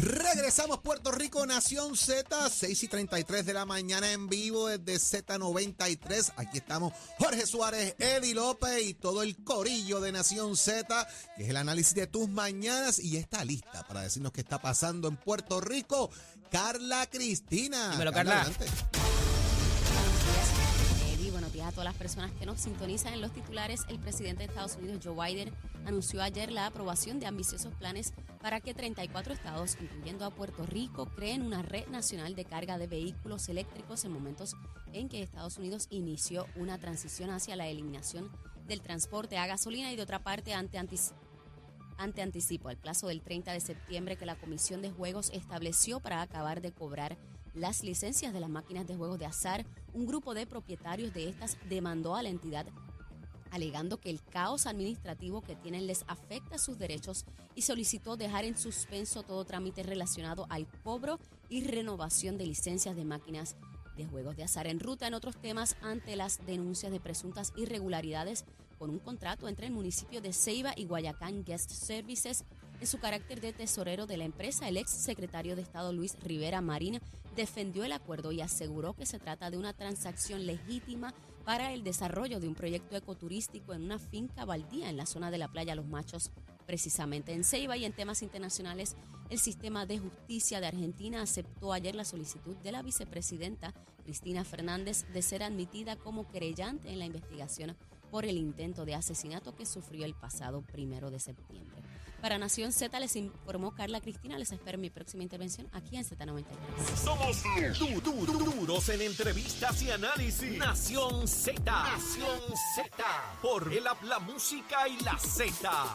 Regresamos Puerto Rico, Nación Z, 6 y 33 de la mañana en vivo desde Z93. Aquí estamos Jorge Suárez, Eddie López y todo el corillo de Nación Z, que es el análisis de tus mañanas y está lista para decirnos qué está pasando en Puerto Rico. Carla Cristina. Dímelo, Carla. adelante. A todas las personas que nos sintonizan en los titulares. El presidente de Estados Unidos, Joe Biden, anunció ayer la aprobación de ambiciosos planes para que 34 estados, incluyendo a Puerto Rico, creen una red nacional de carga de vehículos eléctricos en momentos en que Estados Unidos inició una transición hacia la eliminación del transporte a gasolina y de otra parte ante antis- ante anticipo al plazo del 30 de septiembre que la Comisión de Juegos estableció para acabar de cobrar las licencias de las máquinas de juegos de azar, un grupo de propietarios de estas demandó a la entidad alegando que el caos administrativo que tienen les afecta sus derechos y solicitó dejar en suspenso todo trámite relacionado al cobro y renovación de licencias de máquinas de juegos de azar en ruta. En otros temas ante las denuncias de presuntas irregularidades con un contrato entre el municipio de Ceiba y Guayacán Guest Services en su carácter de tesorero de la empresa, el ex secretario de Estado Luis Rivera Marín defendió el acuerdo y aseguró que se trata de una transacción legítima para el desarrollo de un proyecto ecoturístico en una finca baldía en la zona de la playa Los Machos, precisamente en Ceiba y en temas internacionales. El sistema de justicia de Argentina aceptó ayer la solicitud de la vicepresidenta Cristina Fernández de ser admitida como querellante en la investigación por el intento de asesinato que sufrió el pasado primero de septiembre. Para Nación Z les informó Carla Cristina. Les espero mi próxima intervención aquí en Z93. Somos du- du- du- duros en entrevistas y análisis. Nación Z. Nación Z. Por el la música y la Z.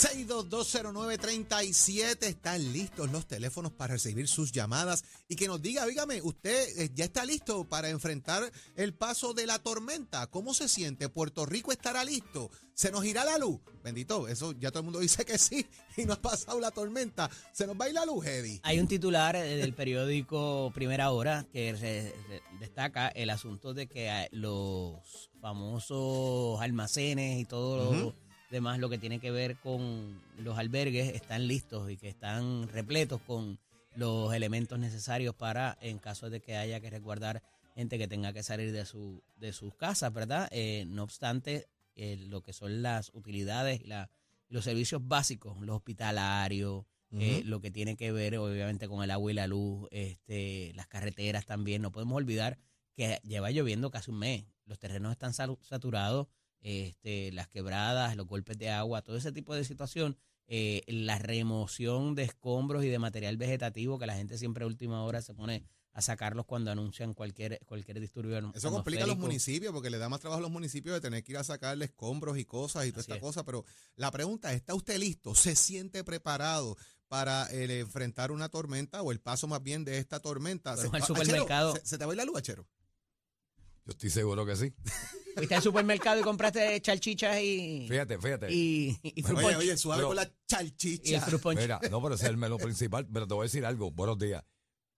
Ta, ta. 6220937 están listos los teléfonos para recibir sus llamadas y que nos diga, dígame, usted eh, ya está listo para enfrentar el paso de la tormenta. ¿Cómo se siente? ¿Puerto Rico estará listo? ¿Se nos irá la luz? Bendito, eso ya todo el mundo dice que sí y no ha pasado la tormenta. ¿Se nos va a ir la luz, Eddie? Hay un titular eh, del periódico Primera Hora que re- re- destaca el asunto de que eh, los famosos almacenes y todo lo. Demás, lo que tiene que ver con los albergues, están listos y que están repletos con los elementos necesarios para, en caso de que haya que resguardar gente que tenga que salir de, su, de sus casas, ¿verdad? Eh, no obstante, eh, lo que son las utilidades y la- los servicios básicos, los hospitalarios, eh, lo que tiene que ver obviamente con el agua y la luz, este, las carreteras también. No podemos olvidar que lleva lloviendo casi un mes. Los terrenos están saturados, este, las quebradas, los golpes de agua, todo ese tipo de situación. eh, la remoción de escombros y de material vegetativo que la gente siempre a última hora se pone a sacarlos cuando anuncian cualquier cualquier disturbio. Eso complica a los municipios porque le da más trabajo a los municipios de tener que ir a sacarle escombros y cosas y toda Así esta es. cosa. Pero la pregunta es, ¿está usted listo? ¿Se siente preparado para eh, enfrentar una tormenta o el paso más bien de esta tormenta? Se- al Achero, supermercado. ¿se, se te va a ir la luz, Achero? Yo estoy seguro que sí. Fuiste al supermercado y compraste chalchichas y, Fíjate, fíjate. y, y fruit Oye, oye, suave Pero- con la Y el chalchicha. punch. Mira, no, pero ese es el menú principal. Pero te voy a decir algo. Buenos días.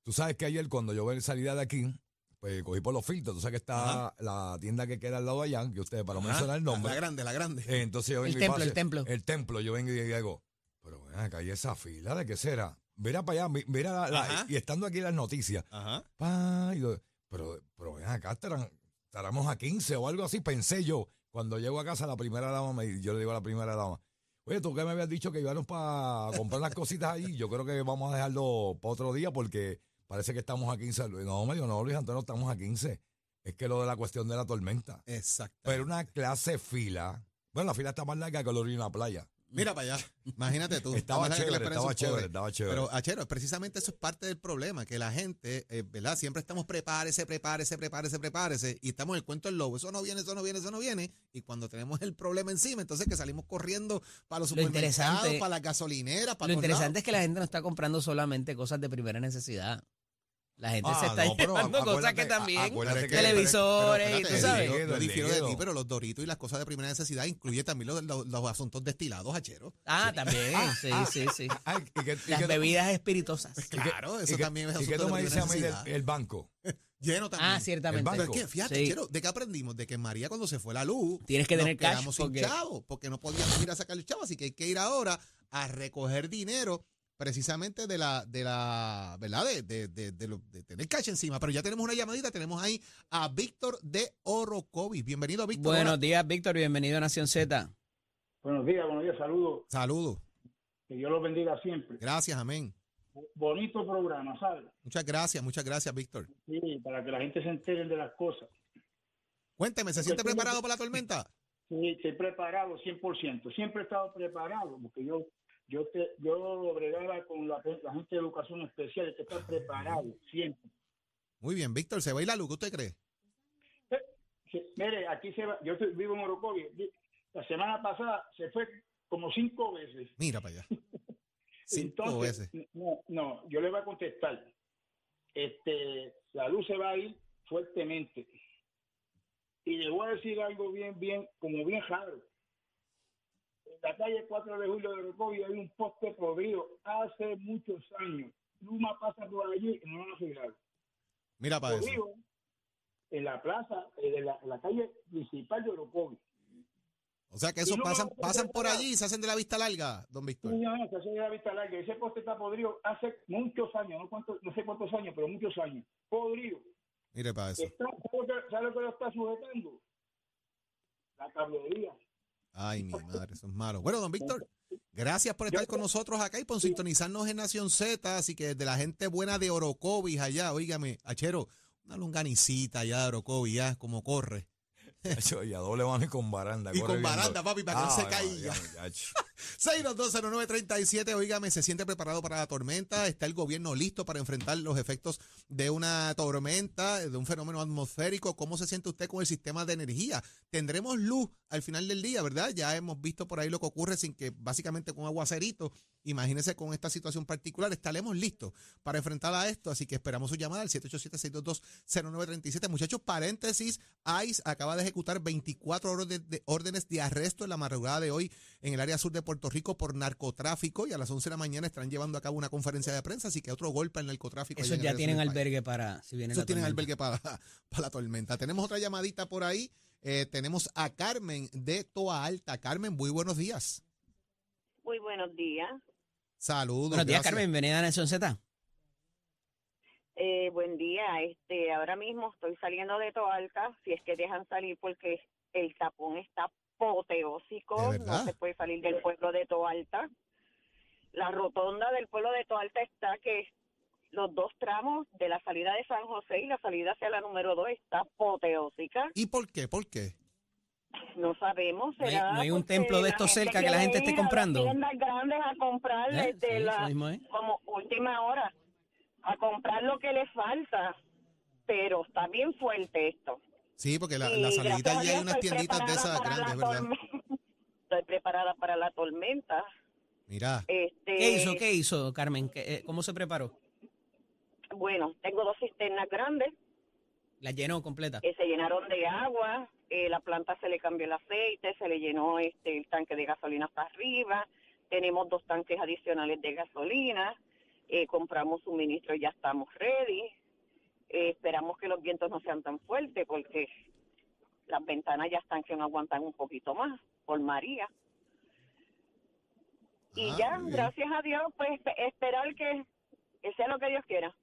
Tú sabes que ayer cuando yo salida de aquí, pues cogí por los filtros. Tú sabes que está Ajá. la tienda que queda al lado de allá, que ustedes, para no Ajá, mencionar el nombre. La grande, la grande. entonces yo El vengo y templo, el templo. El templo, yo vengo y digo, pero ven acá, hay esa fila, ¿de qué será? Mira para allá, mi- mira la- la- Ajá. y estando aquí las noticias. Ajá. Pa, y yo, pero, pero ven acá, estarán, estaremos a 15 o algo así, pensé yo. Cuando llego a casa, la primera dama, me, yo le digo a la primera dama, oye, tú que me habías dicho que íbamos para comprar las cositas ahí, yo creo que vamos a dejarlo para otro día porque parece que estamos a 15. No, me dijo, no, Luis Antonio, estamos a 15. Es que lo de la cuestión de la tormenta. Exacto. Pero una clase fila, bueno, la fila está más larga que lo de una playa. Mira para allá. Imagínate tú. Estaba chévere, estaba chévere, pobres. estaba chévere. Pero, Achero, precisamente eso es parte del problema, que la gente, eh, ¿verdad? Siempre estamos prepárese, prepárese, prepárese, prepárese, y estamos en el cuento del lobo. Eso no viene, eso no viene, eso no viene. Y cuando tenemos el problema encima, entonces que salimos corriendo para los Lo supermercados, para las gasolineras, para Lo interesante lados. es que la gente no está comprando solamente cosas de primera necesidad. La gente se Ah, está no, llevando cosas que también. acuérdate Pero es que- televisores pero y tú sabes. Yo, difiero de ti, pero los doritos y las cosas de primera necesidad incluye también los, los, los asuntos destilados, Achero. Ah, también. Sí, sí, sí. Ay, ¿y qué- y Las bebidas espirituosas. Claro, eso ¿Y también es ¿Y qué asunto a mí del necesidad. el banco? Lleno también. Ah, ciertamente. El Pero es banco. que, fíjate, Sí. Chero, ¿de qué aprendimos? De que María cuando se fue la luz, Tienes que nos tener cash quedamos sin chavo, porque no podíamos ir a sacar el chavo, así que hay que ir ahora a recoger dinero precisamente de la, de la, ¿verdad? De, de, de, de lo- de tener cash encima. Pero ya tenemos una llamadita, tenemos ahí a Víctor de Orocovis. Bienvenido, Víctor. Buenos Hola. días, Víctor. Bienvenido a Nación Z. Buenos días, buenos días, saludos. Saludos. Que Dios los bendiga siempre. Gracias, amén. Bonito programa, ¿sabes? Muchas gracias, muchas gracias, Víctor. Sí, para que la gente se entere de las cosas. Cuénteme, ¿se siente preparado para la tormenta? Sí, estoy preparado 100%. Siempre he estado preparado, porque yo yo te, yo bregaba con la, la gente de educación especial, hay que estar preparado, siempre. Muy bien, Víctor, ¿se va a ir la luz? ¿Qué usted cree? Sí, mire, aquí se va, yo estoy- vivo en Orocovi. La semana pasada se fue como cinco veces. Mira para allá. Cinco Entonces, veces. No, no, yo le voy a contestar. Este, la luz se va a ir fuertemente. Y le voy a decir algo bien, bien, como bien raro. En la calle 4 de julio de Recovia hay un poste podrido hace muchos años. Luma pasa por allí y no lo han arreglado. Mira para eso. Podrido en la plaza, eh, de la, en la calle principal de Orocovi. O sea que Y eso no pasan, pasan por allí y se hacen de la vista larga, don Víctor. No, no, se hace de la vista larga. Ese poste está podrido hace muchos años, no, sé cuántos años, pero muchos años. Podrido. Mire para eso. Está, ¿sabe, lo que, sabe lo que lo está sujetando? La cablería. Ay, mi madre, eso es malo. Bueno, don Víctor, gracias por estar con nosotros acá y por sintonizarnos en Nación Z. Así que de la gente buena de Orocovis allá, óigame, Achero, una longanicita allá de Orocovis, ya, como corre. Eso, y a doble mano y con baranda. Y con baranda, papi, para que no se caiga. Muchacho. 6220937, oígame, se siente preparado para la tormenta. Está el gobierno listo para enfrentar los efectos de una tormenta, de un fenómeno atmosférico. ¿Cómo se siente usted con el sistema de energía? Tendremos luz al final del día, ¿verdad? Ya hemos visto por ahí lo que ocurre sin que básicamente con aguacerito. Imagínese con esta situación particular. Estaremos listos para enfrentar a esto. Así que esperamos su llamada al 787-622-0937. Muchachos, paréntesis, ICE acaba de ejecutar 24 órdenes de, órdenes de arresto en la madrugada de hoy en el área sur de Puerto Rico por narcotráfico y a las 11 de la mañana estarán llevando a cabo una conferencia de prensa, así que otro golpe al narcotráfico. el ya tienen albergue para si viene Esos la tienen tormenta. albergue para, para la tormenta. Tenemos otra llamadita por ahí. Eh, tenemos a Carmen de Toa Alta. Carmen, muy buenos días. Muy buenos días. Saludos. Buenos días, gracias. Carmen. Bienvenida a Nación Z. Eh, buen día. Este, ahora mismo estoy saliendo de Toalta, si es que dejan salir porque el tapón está apoteósico, no se puede salir del pueblo de Toalta. La rotonda del pueblo de Toalta está que los dos tramos de la salida de San José y la salida hacia la número 2 está apoteósica. ¿Y por qué? ¿Por qué? No sabemos. ¿No hay- será no hay un templo de estos cerca que la gente esté comprando? tiendas grandes a comprar ¿Eh? desde Sí, la mismo como última hora a comprar lo que le falta. Pero está bien fuerte esto. Sí, porque la, la salidita a allí hay unas tienditas de esas grandes, ¿verdad? Estoy preparada para la tormenta. Mira, Este, ¿Qué hizo? ¿Qué hizo, Carmen? ¿Qué- eh, ¿Cómo se preparó? Bueno, tengo dos cisternas grandes La llenó completa. que se llenaron de agua. eh, la planta se le cambió el aceite, se le llenó este el tanque de gasolina hasta arriba. Tenemos dos tanques adicionales de gasolina. eh, compramos suministro y ya estamos ready. Eh, esperamos que los vientos no sean tan fuertes porque las ventanas ya están que no aguantan un poquito más por María. Y Ah, ya, gracias a Dios, pues espe- esperar que, que sea lo que Dios quiera.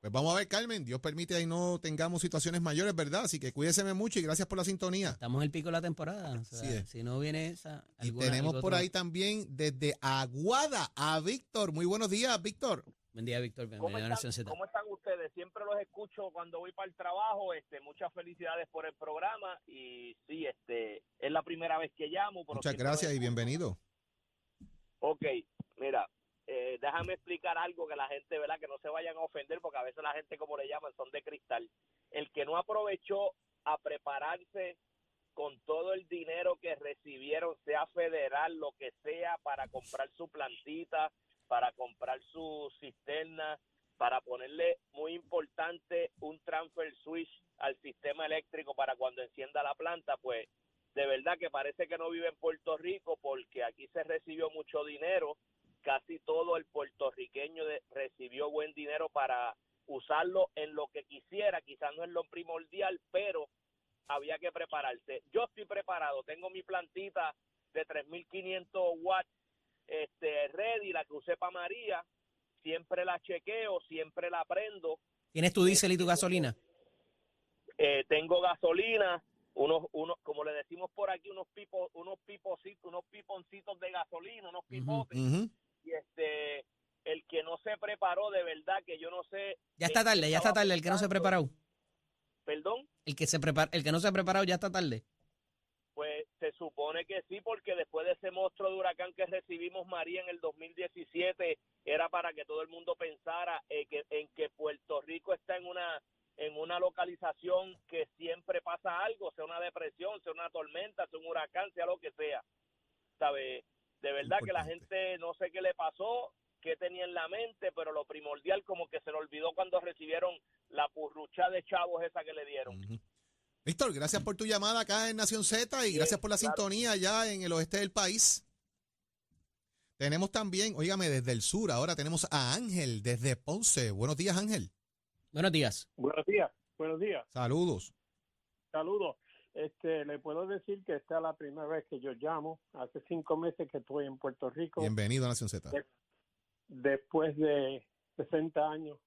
pues vamos a ver, Carmen. Dios permite ahí no tengamos situaciones mayores, ¿verdad? Así que cuídeseme mucho y gracias por la sintonía. Estamos en el pico de la temporada. o sea, Así es. Si no viene esa. Y tenemos por otro- ahí también desde Aguada a Víctor. Muy buenos días, Víctor. Buen día, Víctor. ¿Cómo Bienvenido a Nación Z. ¿Cómo están ustedes? Siempre los escucho cuando voy para el trabajo. Este, muchas felicidades por el programa y sí, este, es la primera vez que llamo. pero Muchas gracias y bienvenido. Ok, mira, eh, déjame explicar algo que la gente, ¿verdad? Que no se vayan a ofender porque a veces la gente, como le llaman, son de cristal. El que no aprovechó a prepararse con todo el dinero que recibieron, sea federal, lo que sea, para comprar su plantita, para comprar su cisterna, para ponerle muy importante un transfer switch al sistema eléctrico para cuando encienda la planta, pues de verdad que parece que no vive en Puerto Rico porque aquí se recibió mucho dinero, casi todo el puertorriqueño de- recibió buen dinero para usarlo en lo que quisiera, quizás no es lo primordial, pero había que prepararse. Yo estoy preparado, tengo mi plantita de 3500 watts este ready, la que usé para María, siempre la chequeo, siempre la prendo. ¿Tienes tu diésel y tu gasolina? Eh, tengo gasolina, unos, unos, como le decimos por aquí, unos pipos, unos pipositos, unos piponcitos de gasolina, unos pipotes. Y este, el que no se preparó, de verdad que yo no sé. Ya está tarde, ya está tarde el que no se preparado. Perdón, El que se prepara, el que no se ha preparado ya está tarde. Se supone que sí, porque después de ese monstruo de huracán que recibimos María en el 2017, era para que todo el mundo pensara eh, que, en que Puerto Rico está en una en una localización que siempre pasa algo, sea una depresión, sea una tormenta, sea un huracán, sea lo que sea. ¿Sabe? De verdad que la gente no sé qué le pasó, qué tenía en la mente, pero lo primordial como que se le olvidó cuando recibieron la purrucha de chavos esa que le dieron. Víctor, gracias por tu llamada acá en Nación Z y gracias por la claro. sintonía allá en el oeste del país. Tenemos también, óigame, desde el sur, ahora tenemos a Ángel desde Ponce. Buenos días, Ángel. Buenos días. Buenos días, buenos días, Saludos. saludos. Este, le puedo decir que esta es la primera vez que yo llamo. Hace cinco meses que estoy en Puerto Rico, Bienvenido a Nación Z. De- después de 60 años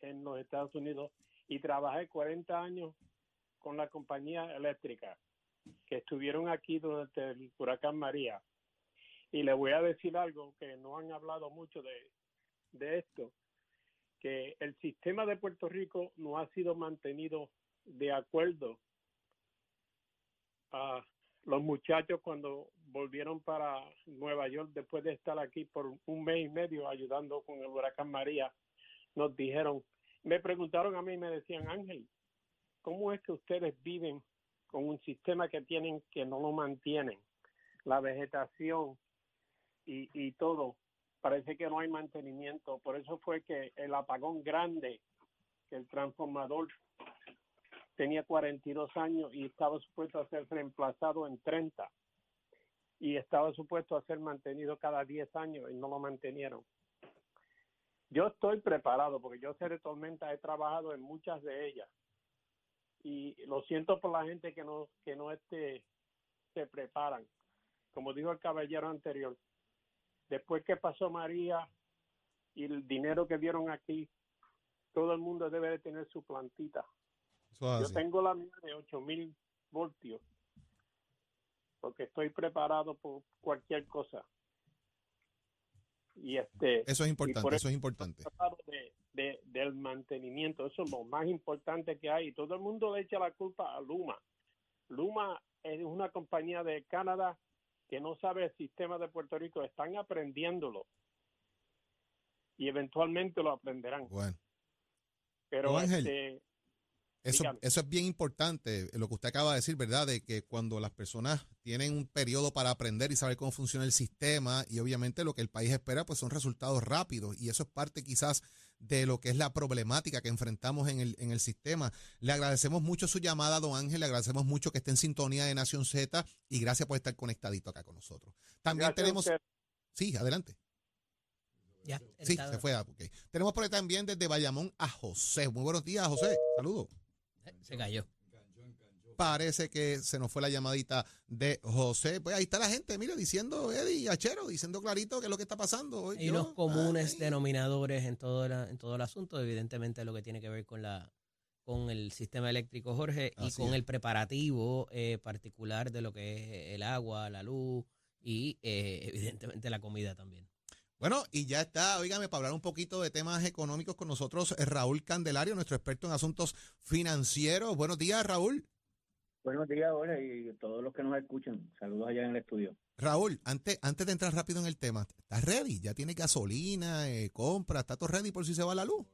en los Estados Unidos y trabajé 40 años con la compañía eléctrica que estuvieron aquí durante el huracán María. Y le voy a decir algo que no han hablado mucho de, de esto, que el sistema de Puerto Rico no ha sido mantenido de acuerdo a los muchachos cuando volvieron para Nueva York después de estar aquí por un mes y medio ayudando con el huracán María, nos dijeron, me preguntaron a mí me decían, Ángel, ¿cómo es que ustedes viven con un sistema que tienen que no lo mantienen? La vegetación y, y todo, parece que no hay mantenimiento. Por eso fue que el apagón grande, que el transformador tenía 42 años y estaba supuesto a ser reemplazado en 30 y estaba supuesto a ser mantenido cada 10 años y no lo mantenieron. Yo estoy preparado porque yo sé de tormenta, he trabajado en muchas de ellas y lo siento por la gente que no que no este se preparan. Como dijo el caballero anterior, después que pasó María y el dinero que dieron aquí, todo el mundo debe de tener su plantita. Yo tengo la mía de 8000 voltios porque estoy preparado por cualquier cosa. Y este Eso es por importante, eso- eso es importante. de, de- del mantenimiento, eso es lo más importante que hay. Todo el mundo le echa la culpa a Luma. Luma es una compañía de Canadá que no sabe el sistema de Puerto Rico, están aprendiéndolo y eventualmente lo aprenderán. Bueno, Pero este, eso, eso es bien importante, lo que usted acaba de decir, ¿verdad? De que cuando las personas tienen un periodo para aprender y saber cómo funciona el sistema y obviamente lo que el país espera, pues son resultados rápidos y eso es parte quizás de lo que es la problemática que enfrentamos en el, en el sistema. Le agradecemos mucho su llamada, don Ángel, le agradecemos mucho que esté en sintonía de Nación Z y gracias por estar conectadito acá con nosotros. También gracias tenemos... Sí, adelante. Ya. Sí, se fue. ah, ok. Tenemos por ahí también desde Bayamón a José. Muy buenos días, José. Saludos. Se cayó. Parece que se nos fue la llamadita de José. Pues ahí está la gente, mire, diciendo, Eddie y Achero, diciendo clarito qué es lo que está pasando. Hay Yo- unos comunes ay, denominadores en todo, la- en todo el asunto, evidentemente lo que tiene que ver con la con el sistema eléctrico, Jorge, y con es. el preparativo eh, particular de lo que es el agua, la luz y eh, evidentemente la comida también. Bueno, y ya está, oígame, para hablar un poquito de temas económicos con nosotros, eh, Raúl Candelario, nuestro experto en asuntos financieros. Buenos días, Raúl. Buenos días, Jorge, y todos los que nos escuchan. Saludos allá en el estudio. Raúl, antes, antes de entrar rápido en el tema, ¿estás ready? ¿Ya tienes gasolina, eh, compra? ¿Está todo ready por si se va la luz?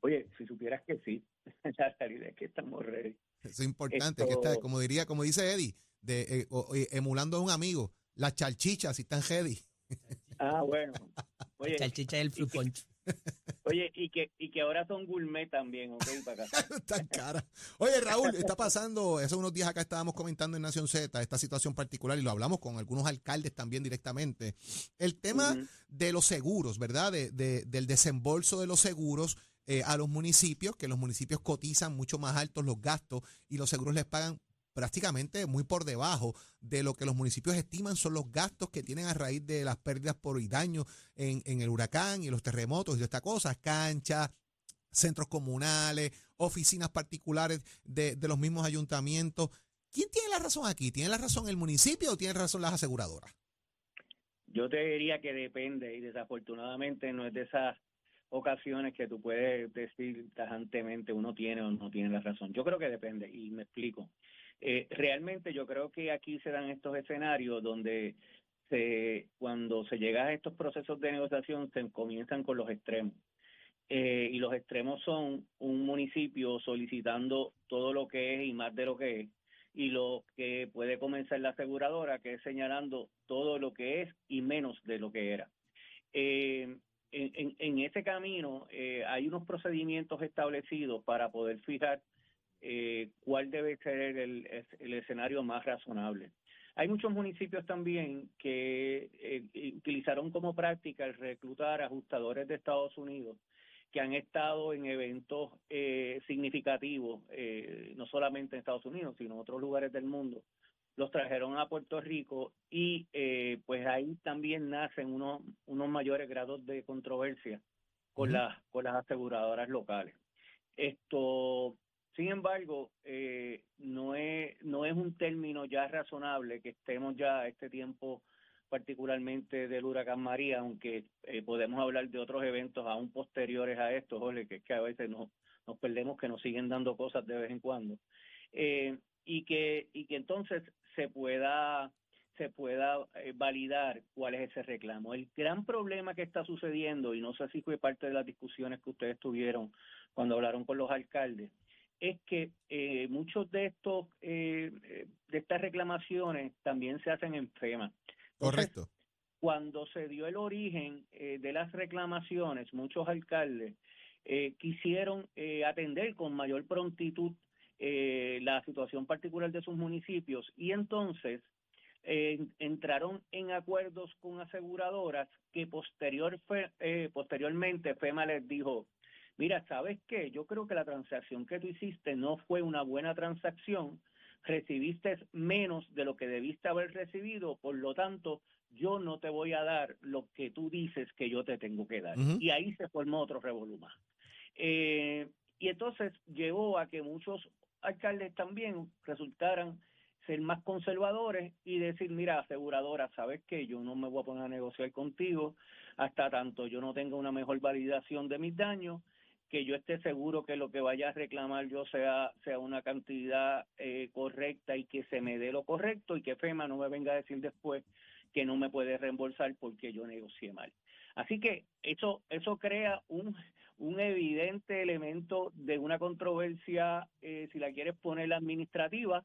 Oye, si supieras que sí, la realidad es que estamos ready. Eso es importante, que está, como diría, como dice Eddie, de, eh, o- eh, emulando a un amigo, las chalchichas si están ready. Ah, bueno. Oye, Chalchicha y el fruit punch. oye y, que, y que ahora son gourmet también, ¿ok? Para acá. Están caras. Oye, Raúl, está pasando, hace unos días acá estábamos comentando en Nación Z esta situación particular y lo hablamos con algunos alcaldes también directamente. El tema de los seguros, ¿verdad? De, de- del desembolso de los seguros eh, a los municipios, que los municipios cotizan mucho más altos los gastos y los seguros les pagan prácticamente muy por debajo de lo que los municipios estiman son los gastos que tienen a raíz de las pérdidas por y daños en, en el huracán y los terremotos y de estas cosas, canchas, centros comunales, oficinas particulares de, de los mismos ayuntamientos. ¿Quién tiene la razón aquí? ¿Tiene la razón el municipio o tiene razón las aseguradoras? Yo te diría que depende y desafortunadamente no es de esas ocasiones que tú puedes decir tajantemente uno tiene o no tiene la razón. Yo creo que depende y me explico. Eh, realmente yo creo que aquí se dan estos escenarios donde se, cuando se llega a estos procesos de negociación se comienzan con los extremos. Eh, y los extremos son un municipio solicitando todo lo que es y más de lo que es, y lo que puede comenzar la aseguradora, que es señalando todo lo que es y menos de lo que era. Eh, en, ese camino eh, hay unos procedimientos establecidos para poder fijar eh, cuál debe ser el, el, escenario más razonable. Hay muchos municipios también que eh, utilizaron como práctica el reclutar ajustadores de Estados Unidos que han estado en eventos eh, significativos, eh, no solamente en Estados Unidos, sino en otros lugares del mundo. Los trajeron a Puerto Rico y eh, pues ahí también nacen unos, unos mayores grados de controversia con, las, con las aseguradoras locales. Esto, sin embargo, no, es, no es un término ya razonable que estemos ya a este tiempo particularmente del huracán María, aunque eh, podemos hablar de otros eventos aún posteriores a esto, Jorge, que es que a veces nos, perdemos que nos siguen dando cosas de vez en cuando. Eh, y que y que entonces se pueda se pueda eh, validar cuál es ese reclamo. El gran problema que está sucediendo, y no sé si fue parte de las discusiones que ustedes tuvieron cuando hablaron con los alcaldes, es que muchos de estos de estas reclamaciones también se hacen en FEMA. Correcto. Cuando se dio el origen eh, de las reclamaciones, muchos alcaldes eh, quisieron eh, atender con mayor prontitud la situación particular de sus municipios y entonces entraron en acuerdos con aseguradoras que posterior posteriormente FEMA les dijo, mira, ¿sabes qué? Yo creo que la transacción que tú hiciste no fue una buena transacción recibiste menos de lo que debiste haber recibido, por lo tanto, yo no te voy a dar lo que tú dices que yo te tengo que dar. Y ahí se formó otro revoluma. Eh, y entonces llevó a que muchos alcaldes también resultaran ser más conservadores y decir, mira, aseguradora, sabes que yo no me voy a poner a negociar contigo hasta tanto yo no tenga una mejor validación de mis daños que yo esté seguro que lo que vaya a reclamar yo sea, sea una cantidad eh, correcta y que se me dé lo correcto y que FEMA no me venga a decir después que no me puede reembolsar porque yo negocié mal. Así que eso, eso crea un, un evidente elemento de una controversia, eh, si la quieres poner administrativa,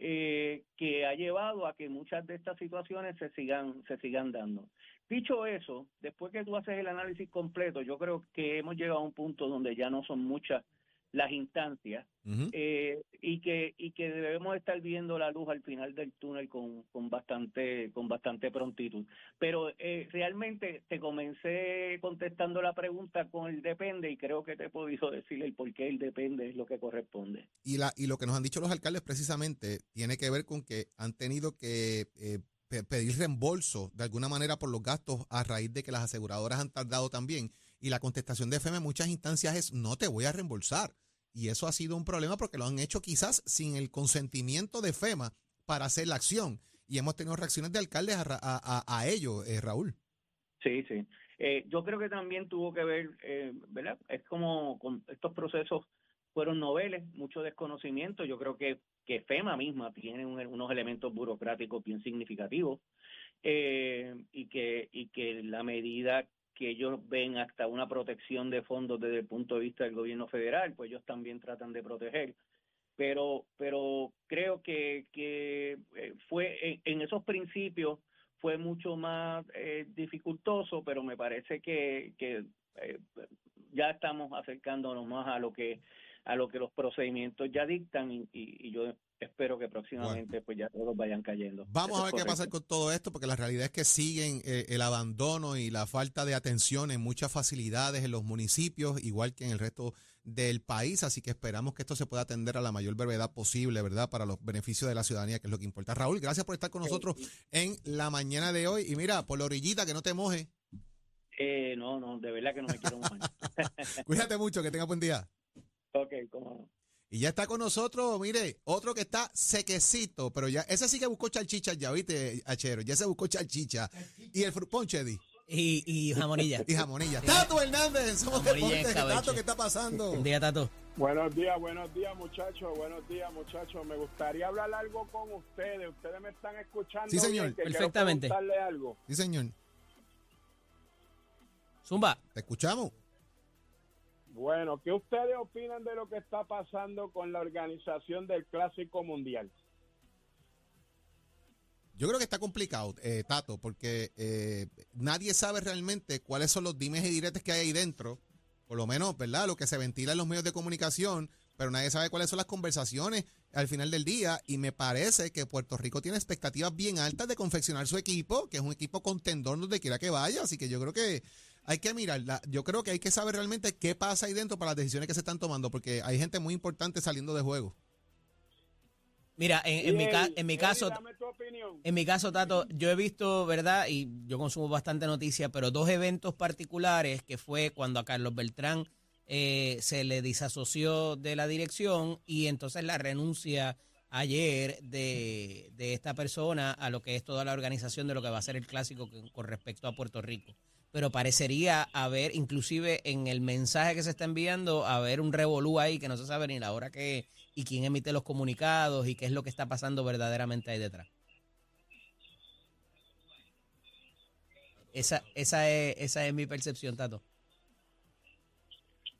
eh, que ha llevado a que muchas de estas situaciones se sigan, se sigan dando. Dicho eso, después que tú haces el análisis completo, yo creo que hemos llegado a un punto donde ya no son muchas las instancias eh, y que y que debemos estar viendo la luz al final del túnel con, con bastante con bastante prontitud. Pero eh, realmente te comencé contestando la pregunta con el depende y creo que te he podido decir el por qué el depende es lo que corresponde. Y la y lo que nos han dicho los alcaldes precisamente tiene que ver con que han tenido que eh, pedir reembolso de alguna manera por los gastos a raíz de que las aseguradoras han tardado también. Y la contestación de FEMA en muchas instancias es no te voy a reembolsar. Y eso ha sido un problema porque lo han hecho quizás sin el consentimiento de FEMA para hacer la acción. Y hemos tenido reacciones de alcaldes a, a, ello, eh, Raúl. Sí, sí. Eh, yo creo que también tuvo que ver, eh, ¿verdad? Es como con estos procesos fueron noveles, mucho desconocimiento. Yo creo que, que FEMA misma tiene unos elementos burocráticos bien significativos eh, y, que, y que la medida que ellos ven hasta una protección de fondos desde el punto de vista del gobierno federal, pues ellos también tratan de proteger. Pero, pero creo que, que eh, fue en, esos principios fue mucho más eh, dificultoso, pero me parece que, que ya estamos acercándonos más a lo que a lo que los procedimientos ya dictan y, yo espero que próximamente pues ya todos vayan cayendo. Vamos Eso a ver qué pasa con todo esto, porque la realidad es que siguen eh, el abandono y la falta de atención en muchas facilidades en los municipios, igual que en el resto del país. Así que esperamos que esto se pueda atender a la mayor brevedad posible, ¿verdad? Para los beneficios de la ciudadanía, que es lo que importa. Raúl, gracias por estar con nosotros en la mañana de hoy. Y mira, por la orillita, que no te moje. Eh, no, no, de verdad que no me quiero mojar. Cuídate mucho, que tenga buen día. Ok, cómo no. Y ya está con nosotros, mire, otro que está sequecito, pero ya, ese sí que buscó chalchicha ya, ¿viste, Achero? Ya se buscó chalchicha. Y el fru- ponche, di. Y, y jamonilla. Y jamonilla. Tato Hernández, somos deportes. Tato, ¿qué está pasando? Buen día, Tato. Buenos días, buenos días muchachos, buenos días muchachos. Me gustaría hablar algo con ustedes. Ustedes me están escuchando. Sí, señor. bien, Perfectamente. algo. Sí, señor. Zumba. Te escuchamos. Bueno, ¿qué ustedes opinan de lo que está pasando con la organización del Clásico Mundial? Yo creo que está complicado, eh, Tato, porque eh, nadie sabe realmente cuáles son los dimes y diretes que hay ahí dentro. Por lo menos, ¿verdad? Lo que se ventila en los medios de comunicación, pero nadie sabe cuáles son las conversaciones al final del día. Y me parece que Puerto Rico tiene expectativas bien altas de confeccionar su equipo, que es un equipo contendor donde quiera que vaya. Así que yo creo que hay que mirarla. Yo creo que hay que saber realmente qué pasa ahí dentro para las decisiones que se están tomando, porque hay gente muy importante saliendo de juego. Mira, en, en mi, ca- en mi caso, en mi caso, Tato, yo he visto, ¿verdad? Y yo consumo bastante noticia, pero dos eventos particulares que fue cuando a Carlos Beltrán eh, se le disasoció de la dirección y entonces la renuncia ayer de, de esta persona a lo que es toda la organización de lo que va a ser el clásico con respecto a Puerto Rico. Pero parecería haber, inclusive en el mensaje que se está enviando, haber un revolú ahí que no se sabe ni la hora que y quién emite los comunicados y qué es lo que está pasando verdaderamente ahí detrás. Esa, esa, es, esa es mi percepción, Tato.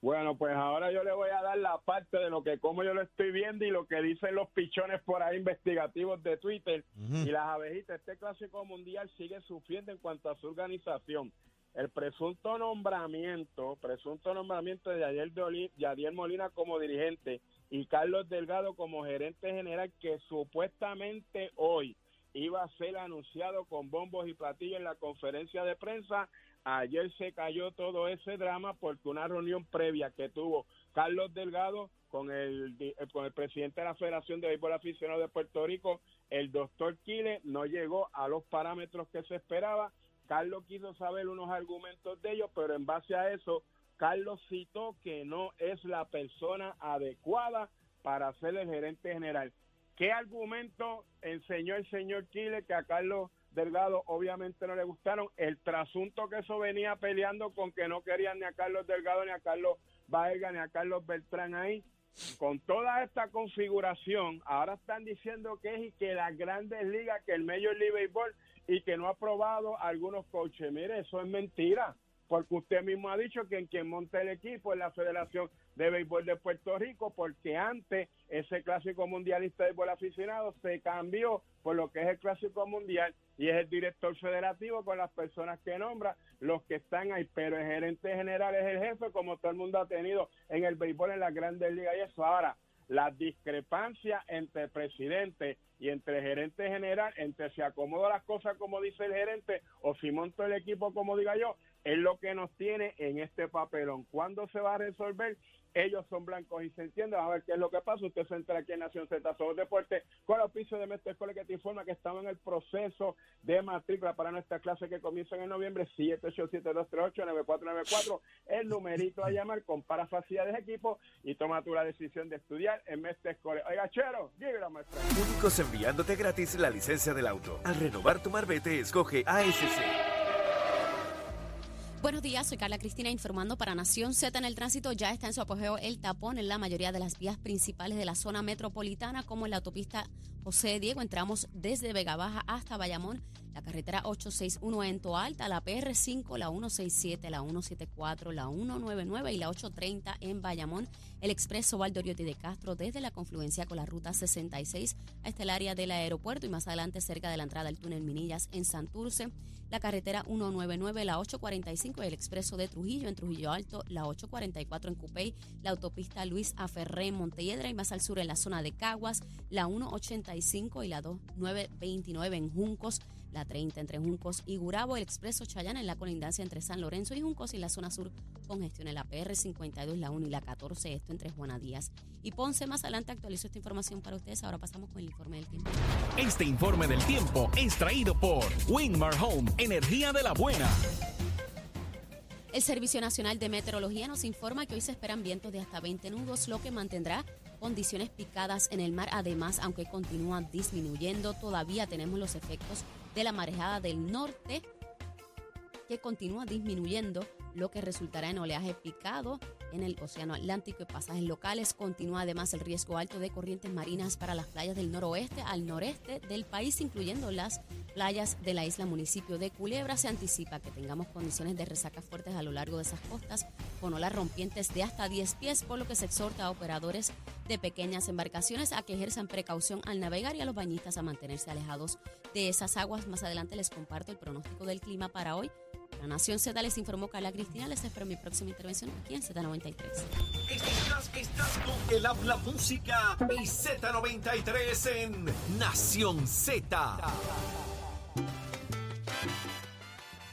Bueno, pues ahora yo le voy a dar la parte de lo que como yo lo estoy viendo y lo que dicen los pichones por ahí investigativos de Twitter y las abejitas. Este clásico mundial sigue sufriendo en cuanto a su organización. El presunto nombramiento, presunto nombramiento de Yadier, de Oli- Yadier Molina como dirigente y Carlos Delgado como gerente general que supuestamente hoy iba a ser anunciado con bombos y platillos en la conferencia de prensa. Ayer se cayó todo ese drama porque una reunión previa que tuvo Carlos Delgado con el, eh, con el presidente de la Federación de Béisbol Aficionado de Puerto Rico, el doctor Quile, no llegó a los parámetros que se esperaba. Carlos quiso saber unos argumentos de ellos, pero en base a eso, Carlos citó que no es la persona adecuada para ser el gerente general. ¿Qué argumento enseñó el señor Quile que a Carlos Delgado obviamente no le gustaron? El trasunto que eso venía peleando con que no querían ni a Carlos Delgado, ni a Carlos Baerga, ni a Carlos Beltrán ahí. Con toda esta configuración, ahora están diciendo que es y que las grandes ligas, que el Major League Baseball y que no ha aprobado algunos coaches. Mire, eso es mentira, porque usted mismo ha dicho que en quien monta el equipo es la Federación de Béisbol de Puerto Rico, porque antes ese clásico mundialista de béisbol aficionado se cambió por lo que es el clásico mundial y es el director federativo con las personas que nombra, los que están ahí, pero el gerente general es el jefe, como todo el mundo ha tenido en el béisbol en las grandes ligas y eso. Ahora, la discrepancia entre presidente y entre gerente general, entre si acomodo las cosas como dice el gerente o si monto el equipo como diga yo, es lo que nos tiene en este papelón. ¿Cuándo se va a resolver? Ellos son blancos y se entienden. A ver qué es lo que pasa. Usted se entra aquí en Nación Z sobre Deporte con el auspicio de Mestre Escuela que te informa que estamos en el proceso de matrícula para nuestra clase que comienza en noviembre 787-238-9494. El numerito a llamar, compara facilidades de equipo y toma tú la decisión de estudiar en Mestre Escuela. Oiga, chero, dígale, maestra. Únicos enviándote gratis la licencia del auto. Al renovar tu marbete, escoge ASC. Buenos días, soy Carla Cristina informando para Nación Z en el tránsito. Ya está en su apogeo el tapón en la mayoría de las vías principales de la zona metropolitana, como en la autopista José Diego. Entramos desde Vega Baja hasta Bayamón. La carretera 861 en Toalta, la PR5, la 167, la 174, la 199 y la 830 en Bayamón, el expreso Valdoriotti de Castro desde la confluencia con la ruta 66 hasta el área del aeropuerto y más adelante cerca de la entrada del túnel Minillas en Santurce, la carretera 199, la 845 y el expreso de Trujillo en Trujillo Alto, la 844 en Cupey, la autopista Luis Aferré en y más al sur en la zona de Caguas, la 185 y la 2929 en Juncos, la 30 entre Juncos y Gurabo, el expreso Chayana en la colindancia entre San Lorenzo y Juncos y la zona sur con gestión en la PR 52, la 1 y la 14, esto entre Juana Díaz y Ponce. Más adelante actualizo esta información para ustedes. Ahora pasamos con el informe del tiempo. Este informe del tiempo es traído por Winmar Home, energía de la buena. El Servicio Nacional de Meteorología nos informa que hoy se esperan vientos de hasta 20 nudos, lo que mantendrá condiciones picadas en el mar. Además, aunque continúa disminuyendo, todavía tenemos los efectos de la marejada del norte que continúa disminuyendo, lo que resultará en oleaje picado en el Océano Atlántico y pasajes locales. Continúa además el riesgo alto de corrientes marinas para las playas del noroeste al noreste del país, incluyendo las playas de la isla municipio de Culebra. Se anticipa que tengamos condiciones de resaca fuertes a lo largo de esas costas, con olas rompientes de hasta 10 pies, por lo que se exhorta a operadores de pequeñas embarcaciones a que ejerzan precaución al navegar y a los bañistas a mantenerse alejados de esas aguas. Más adelante les comparto el pronóstico del clima para hoy. La Nación Z les informó Carla Cristina. Les espero mi próxima intervención aquí en Z93. Estás, estás con el habla música y Z93 en Nación Z.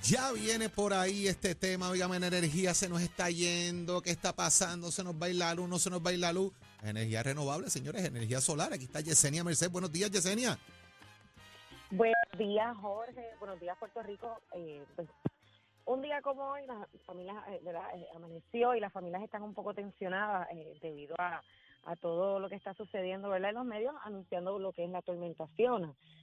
Ya viene por ahí este tema, oígame, la energía se nos está yendo, ¿qué está pasando? Se nos va a ir la luz, no se nos va a ir la luz. Energía renovable, señores, energía solar. Aquí está Yesenia Merced. Buenos días, Yesenia. Buenos días, Jorge. Buenos días, Puerto Rico. Eh, pues, un día como hoy, las familias, eh, ¿verdad? Eh, amaneció y las familias están un poco tensionadas eh, debido a, a todo lo que está sucediendo, ¿verdad? En los medios anunciando lo que es la tormenta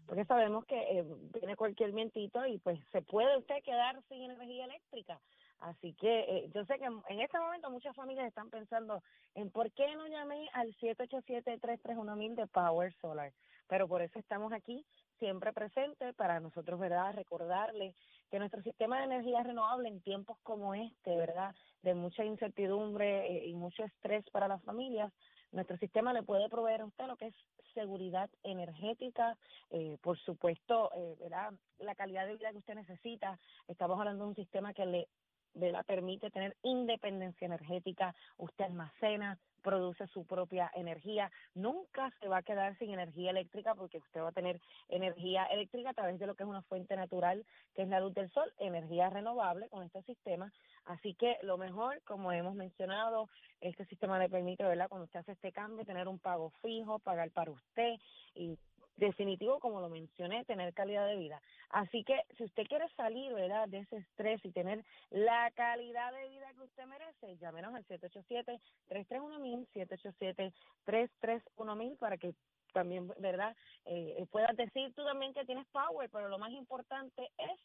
porque sabemos que eh, viene cualquier vientito y pues se puede usted quedar sin energía eléctrica. Así que yo sé que en este momento muchas familias están pensando en por qué no llamé al 787-331-1000 de Power Solar. Pero por eso estamos aquí, siempre presentes, para nosotros, ¿verdad?, recordarles que nuestro sistema de energía renovable en tiempos como este, ¿verdad?, de mucha incertidumbre eh, y mucho estrés para las familias, nuestro sistema le puede proveer a usted lo que es seguridad energética, eh, por supuesto, eh, ¿verdad? la calidad de vida que usted necesita. Estamos hablando de un sistema que le ¿verdad? permite tener independencia energética, usted almacena, produce su propia energía, nunca se va a quedar sin energía eléctrica porque usted va a tener energía eléctrica a través de lo que es una fuente natural, que es la luz del sol, energía renovable con este sistema. Así que lo mejor, como hemos mencionado, este sistema le permite, ¿verdad? Cuando usted hace este cambio, tener un pago fijo, pagar para usted y definitivo, como lo mencioné, tener calidad de vida. Así que si usted quiere salir, ¿verdad?, de ese estrés y tener la calidad de vida que usted merece, llámenos al 787-331-1000, 787-331-1000 para que también, ¿verdad?, eh, puedas decir tú también que tienes power, pero lo más importante es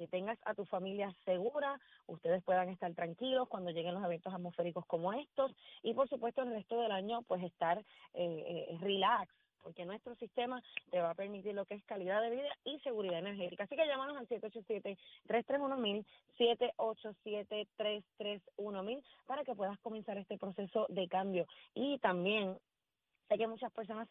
que tengas a tu familia segura, ustedes puedan estar tranquilos cuando lleguen los eventos atmosféricos como estos y por supuesto el resto del año pues estar eh, eh, relax porque nuestro sistema te va a permitir lo que es calidad de vida y seguridad energética. Así que llámanos al 787-331-1000, 787-331-1000 para que puedas comenzar este proceso de cambio. Y también sé que muchas personas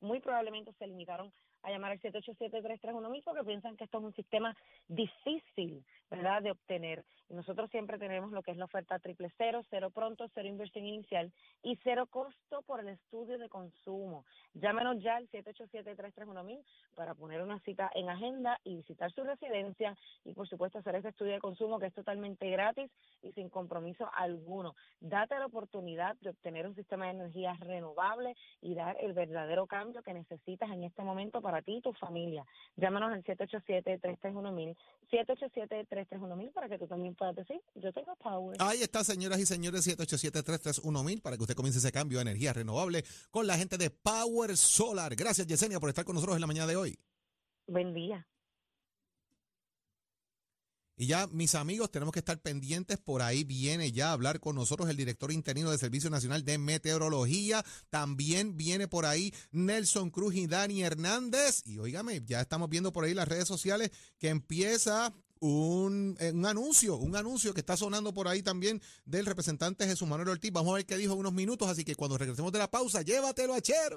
muy probablemente se limitaron a llamar al 787-331-1000 porque piensan que esto es un sistema difícil, ¿verdad?, de obtener. Y nosotros siempre tenemos lo que es la oferta triple cero, cero pronto, cero inversión inicial y cero costo por el estudio de consumo. Llámenos ya al 787-331-1000 para poner una cita en agenda y visitar su residencia y, por supuesto, hacer ese estudio de consumo que es totalmente gratis y sin compromiso alguno. Date la oportunidad de obtener un sistema de energía renovable y dar el verdadero cambio que necesitas en este momento para ti y tu familia. Llámanos al 787-331-1000, 787-331-1000 para que tú también puedas decir, yo tengo power. Ahí está, señoras y señores, 787-331-1000 para que usted comience ese cambio de energía renovable con la gente de Power Solar. Gracias, Yesenia, por estar con nosotros en la mañana de hoy. Buen día. Y ya, mis amigos, tenemos que estar pendientes. Por ahí viene ya a hablar con nosotros el director interino del Servicio Nacional de Meteorología. También viene por ahí Nelson Cruz y Dani Hernández. Y óigame, ya estamos viendo por ahí las redes sociales que empieza un, eh, un, anuncio, un anuncio que está sonando por ahí también del representante Jesús Manuel Ortiz. Vamos a ver qué dijo en unos minutos, así que cuando regresemos de la pausa, llévatelo a Chero.